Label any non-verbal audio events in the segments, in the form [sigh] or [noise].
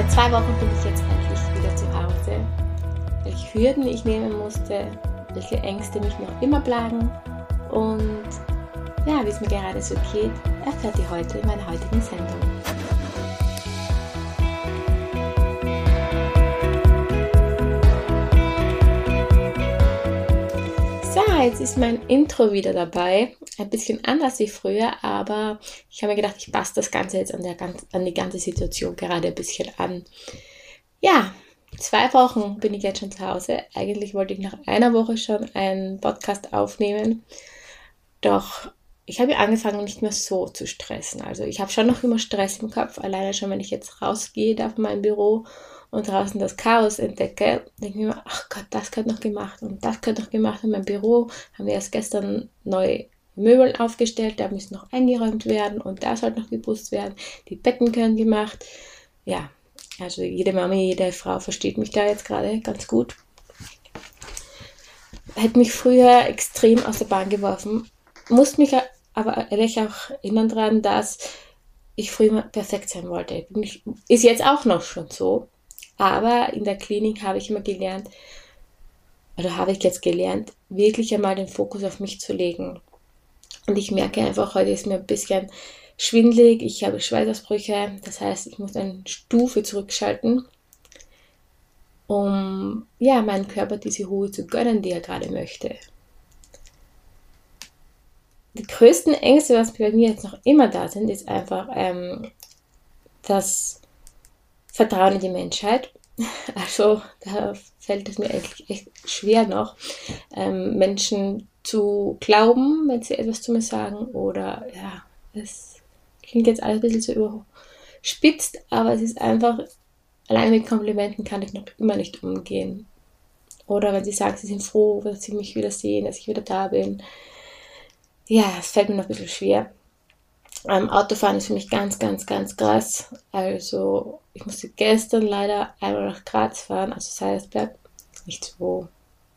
Seit zwei Wochen bin ich jetzt endlich wieder zu Hause. Welche Hürden ich nehmen musste, welche Ängste mich noch immer plagen und ja, wie es mir gerade so geht, erfährt ihr heute in meiner heutigen Sendung. So, jetzt ist mein Intro wieder dabei. Ein bisschen anders wie früher, aber ich habe mir gedacht, ich passe das Ganze jetzt an, der, an die ganze Situation gerade ein bisschen an. Ja, zwei Wochen bin ich jetzt schon zu Hause. Eigentlich wollte ich nach einer Woche schon einen Podcast aufnehmen. Doch ich habe angefangen, nicht mehr so zu stressen. Also ich habe schon noch immer Stress im Kopf, alleine schon, wenn ich jetzt rausgehe da von meinem Büro und draußen das Chaos entdecke, denke ich mir, ach Gott, das könnte noch gemacht und das könnte noch gemacht. In meinem Büro haben wir erst gestern neue Möbel aufgestellt, da müssen noch eingeräumt werden und da soll noch geputzt werden. Die Betten können gemacht. Ja, also jede Mami, jede Frau versteht mich da jetzt gerade ganz gut. Hätte mich früher extrem aus der Bahn geworfen, musste mich aber ehrlich auch erinnern daran, dass ich früher perfekt sein wollte. Ist jetzt auch noch schon so. Aber in der Klinik habe ich immer gelernt, oder habe ich jetzt gelernt, wirklich einmal den Fokus auf mich zu legen. Und ich merke einfach, heute ist mir ein bisschen schwindlig, ich habe Schweißausbrüche, das heißt, ich muss eine Stufe zurückschalten, um ja, meinem Körper diese Ruhe zu gönnen, die er gerade möchte die größten Ängste, was bei mir jetzt noch immer da sind, ist einfach ähm, das Vertrauen in die Menschheit. [laughs] Also da fällt es mir eigentlich echt schwer noch, ähm, Menschen zu glauben, wenn sie etwas zu mir sagen. Oder ja, es klingt jetzt alles ein bisschen so überspitzt, aber es ist einfach, allein mit Komplimenten kann ich noch immer nicht umgehen. Oder wenn sie sagen, sie sind froh, dass sie mich wieder sehen, dass ich wieder da bin ja, es fällt mir noch ein bisschen schwer. Ähm, Autofahren ist für mich ganz, ganz, ganz krass. Also, ich musste gestern leider einmal nach Graz fahren, also Salzberg. Nicht so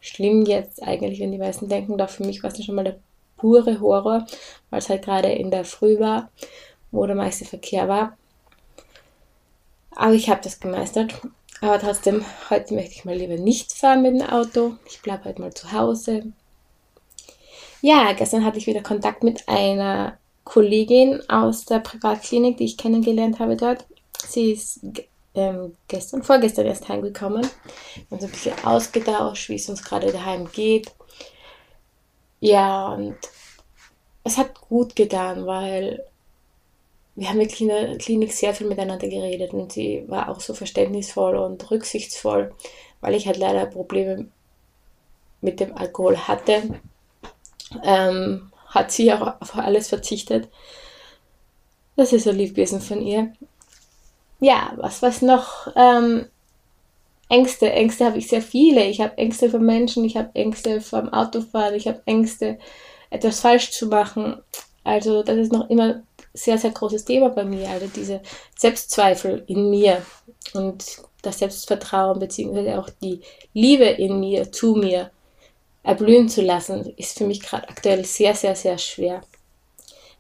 schlimm jetzt eigentlich, wenn die meisten denken, doch für mich war es schon mal der pure Horror, weil es halt gerade in der Früh war, wo der meiste Verkehr war. Aber ich habe das gemeistert. Aber trotzdem, heute möchte ich mal lieber nicht fahren mit dem Auto. Ich bleibe heute mal zu Hause, ja, gestern hatte ich wieder Kontakt mit einer Kollegin aus der Privatklinik, die ich kennengelernt habe dort. Sie ist ähm, gestern, vorgestern erst heimgekommen. Wir haben so ein bisschen ausgetauscht, wie es uns gerade daheim geht. Ja, und es hat gut getan, weil wir haben in der Klinik sehr viel miteinander geredet und sie war auch so verständnisvoll und rücksichtsvoll, weil ich halt leider Probleme mit dem Alkohol hatte ähm, hat sie auch auf alles verzichtet. Das ist so lieb gewesen von ihr. Ja, was was noch? Ähm, Ängste. Ängste habe ich sehr viele. Ich habe Ängste vor Menschen, ich habe Ängste vor dem Autofahren, ich habe Ängste, etwas falsch zu machen. Also das ist noch immer sehr, sehr großes Thema bei mir. Also diese Selbstzweifel in mir und das Selbstvertrauen beziehungsweise auch die Liebe in mir, zu mir erblühen zu lassen, ist für mich gerade aktuell sehr, sehr, sehr schwer.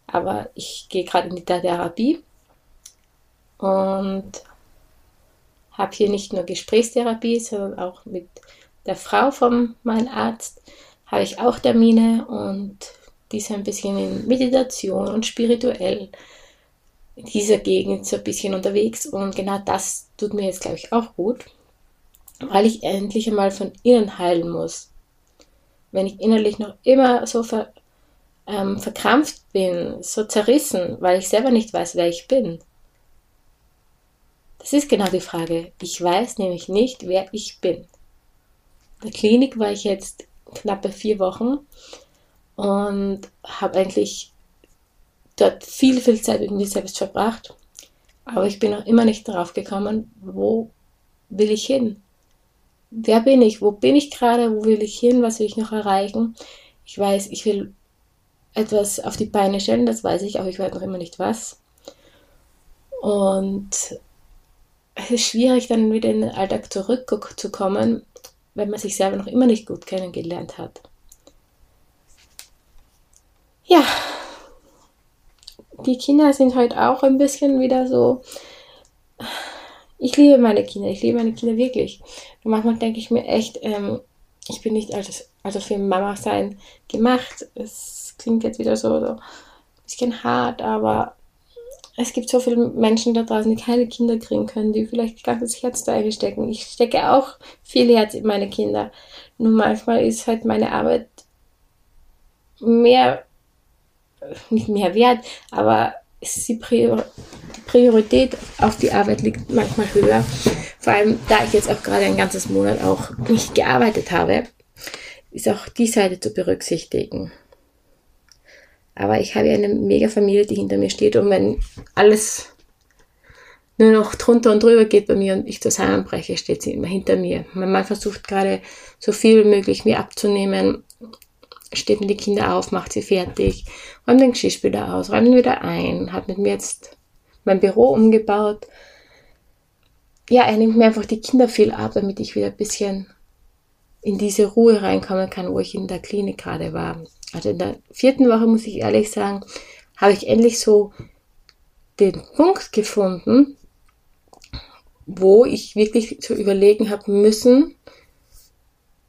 Aber ich gehe gerade in die Therapie und habe hier nicht nur Gesprächstherapie, sondern auch mit der Frau von meinem Arzt habe ich auch Termine und die ist ein bisschen in Meditation und spirituell in dieser Gegend so ein bisschen unterwegs und genau das tut mir jetzt, glaube ich, auch gut, weil ich endlich einmal von innen heilen muss wenn ich innerlich noch immer so ver, ähm, verkrampft bin, so zerrissen, weil ich selber nicht weiß, wer ich bin. Das ist genau die Frage. Ich weiß nämlich nicht, wer ich bin. In der Klinik war ich jetzt knappe vier Wochen und habe eigentlich dort viel, viel Zeit mit mir selbst verbracht. Aber ich bin noch immer nicht darauf gekommen, wo will ich hin? Wer bin ich, wo bin ich gerade, wo will ich hin, was will ich noch erreichen. Ich weiß, ich will etwas auf die Beine stellen, das weiß ich, aber ich weiß noch immer nicht was. Und es ist schwierig, dann wieder in den Alltag zurückzukommen, wenn man sich selber noch immer nicht gut kennengelernt hat. Ja, die Kinder sind heute auch ein bisschen wieder so ich liebe meine Kinder, ich liebe meine Kinder wirklich. Und manchmal denke ich mir echt, ähm, ich bin nicht als, also für Mama sein gemacht. Es klingt jetzt wieder so, so ein bisschen hart, aber es gibt so viele Menschen da draußen, die keine Kinder kriegen können, die vielleicht ganzes Herz da einstecken. Ich stecke auch viel Herz in meine Kinder. Nur manchmal ist halt meine Arbeit mehr, nicht mehr wert, aber ist die, Prior die Priorität auf die Arbeit liegt manchmal höher. Vor allem, da ich jetzt auch gerade ein ganzes Monat auch nicht gearbeitet habe, ist auch die Seite zu berücksichtigen. Aber ich habe eine mega Familie, die hinter mir steht und wenn alles nur noch drunter und drüber geht bei mir und ich zusammenbreche, steht sie immer hinter mir. Mein Mann versucht gerade so viel wie möglich mir abzunehmen, steht mir die Kinder auf, macht sie fertig, räumt den Geschirrspüler aus, räumt ihn wieder ein, hat mit mir jetzt mein Büro umgebaut. Ja, er nimmt mir einfach die Kinder viel ab, damit ich wieder ein bisschen in diese Ruhe reinkommen kann, wo ich in der Klinik gerade war. Also in der vierten Woche, muss ich ehrlich sagen, habe ich endlich so den Punkt gefunden, wo ich wirklich zu überlegen habe müssen,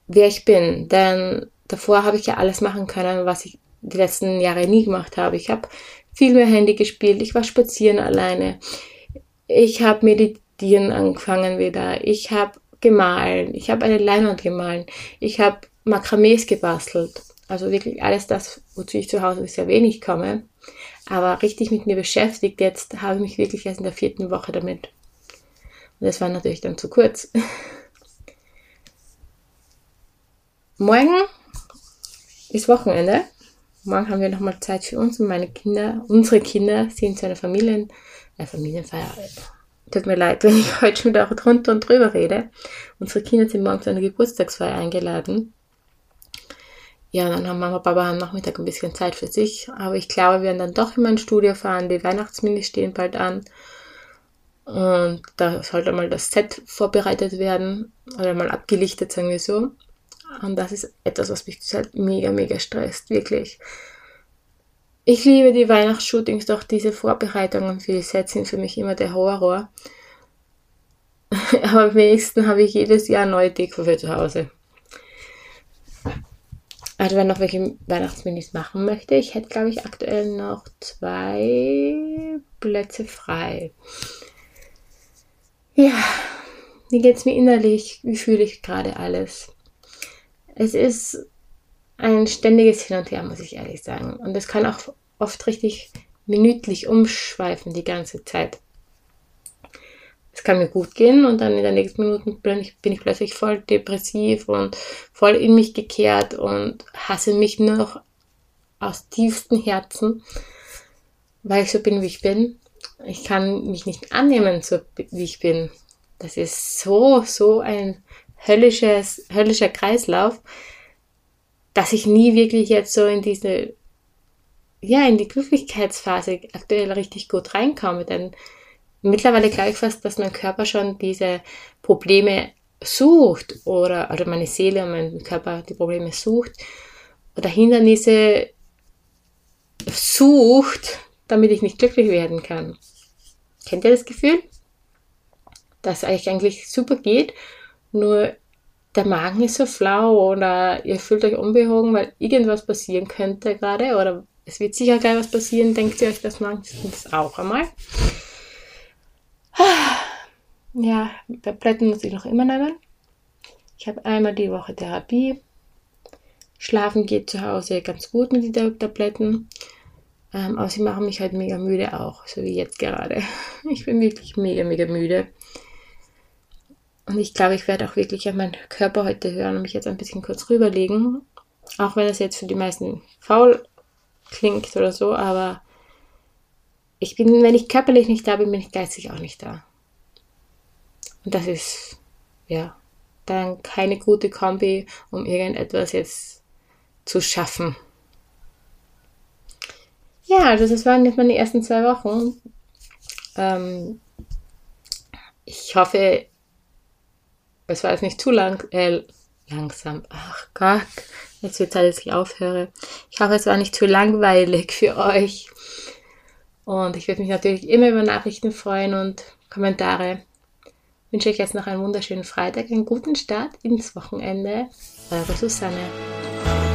wer ich bin. Denn davor habe ich ja alles machen können, was ich die letzten Jahre nie gemacht habe. Ich habe viel mehr Handy gespielt, ich war spazieren alleine, ich habe meditieren angefangen wieder, ich habe gemahlen, ich habe eine Leinwand gemahlen, ich habe Makramees gebastelt. Also wirklich alles das, wozu ich zu Hause sehr wenig komme. Aber richtig mit mir beschäftigt, jetzt habe ich mich wirklich erst in der vierten Woche damit. Und das war natürlich dann zu kurz. [laughs] Morgen ist Wochenende. Morgen haben wir nochmal Zeit für uns und meine Kinder. Unsere Kinder sind zu einer Familien, äh, Familienfeier. Tut mir leid, [laughs] wenn ich heute schon wieder auch drunter und drüber rede. Unsere Kinder sind morgen zu einer Geburtstagsfeier eingeladen ja, dann haben Mama und Papa am Nachmittag ein bisschen Zeit für sich. Aber ich glaube, wir werden dann doch in mein Studio fahren. Die Weihnachtsminis stehen bald an. Und da sollte mal das Set vorbereitet werden. Oder mal abgelichtet, sagen wir so. Und das ist etwas, was mich halt mega, mega stresst. Wirklich. Ich liebe die Weihnachtsshootings, doch diese Vorbereitungen für die Sets sind für mich immer der Horror. Aber [laughs] am wenigsten habe ich jedes Jahr neue Deko für zu Hause. Also wenn noch welche Weihnachtsminis machen möchte, ich hätte glaube ich aktuell noch zwei Plätze frei. Ja, wie geht es mir innerlich? Wie fühle ich gerade alles? Es ist ein ständiges Hin und Her, muss ich ehrlich sagen. Und es kann auch oft richtig minütlich umschweifen die ganze Zeit es kann mir gut gehen und dann in den nächsten Minuten bin ich, bin ich plötzlich voll depressiv und voll in mich gekehrt und hasse mich nur noch aus tiefstem Herzen, weil ich so bin, wie ich bin. Ich kann mich nicht annehmen, so wie ich bin. Das ist so, so ein höllisches, höllischer Kreislauf, dass ich nie wirklich jetzt so in diese, ja, in die Glücklichkeitsphase aktuell richtig gut reinkomme, denn mittlerweile glaube ich fast, dass mein Körper schon diese Probleme sucht oder, oder meine Seele und mein Körper die Probleme sucht oder Hindernisse sucht, damit ich nicht glücklich werden kann. Kennt ihr das Gefühl? Dass euch eigentlich super geht, nur der Magen ist so flau oder ihr fühlt euch unbehogen, weil irgendwas passieren könnte gerade oder es wird sicher gleich was passieren, denkt ihr euch das manchmal auch einmal. [sighs] Ja, Tabletten muss ich noch immer nehmen. Ich habe einmal die Woche Therapie. Schlafen geht zu Hause ganz gut mit den Tabletten. Ähm, aber sie machen mich halt mega müde auch, so wie jetzt gerade. [laughs] Ich bin wirklich mega, mega müde. Und ich glaube, ich werde auch wirklich auf meinen Körper heute hören und mich jetzt ein bisschen kurz rüberlegen. Auch wenn das jetzt für die meisten faul klingt oder so, aber ich bin, wenn ich körperlich nicht da bin, bin ich geistig auch nicht da. Und das ist, ja, dann keine gute Kombi, um irgendetwas jetzt zu schaffen. Ja, also das waren jetzt meine ersten zwei Wochen. Ähm, ich hoffe, es war jetzt nicht zu lang, äh, langsam. Ach Gott, jetzt wird Zeit, dass ich aufhöre. Ich hoffe, es war nicht zu langweilig für euch. Und ich würde mich natürlich immer über Nachrichten freuen und Kommentare. wünsche euch jetzt noch einen wunderschönen Freitag, einen guten Start ins Wochenende. Eure Susanne.